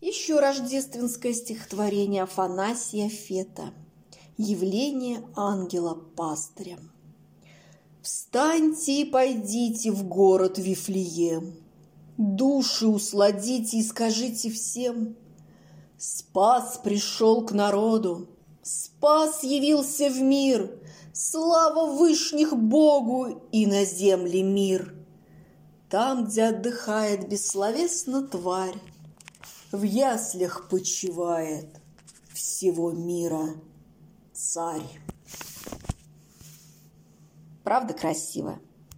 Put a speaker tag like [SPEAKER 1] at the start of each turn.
[SPEAKER 1] Еще рождественское стихотворение Афанасия Фета «Явление ангела-пастыря». Встаньте и пойдите в город Вифлеем, Души усладите и скажите всем, Спас пришел к народу, Спас явился в мир, Слава вышних Богу и на земле мир. Там, где отдыхает бессловесно тварь, В яслях почивает всего мира царь. Правда красиво?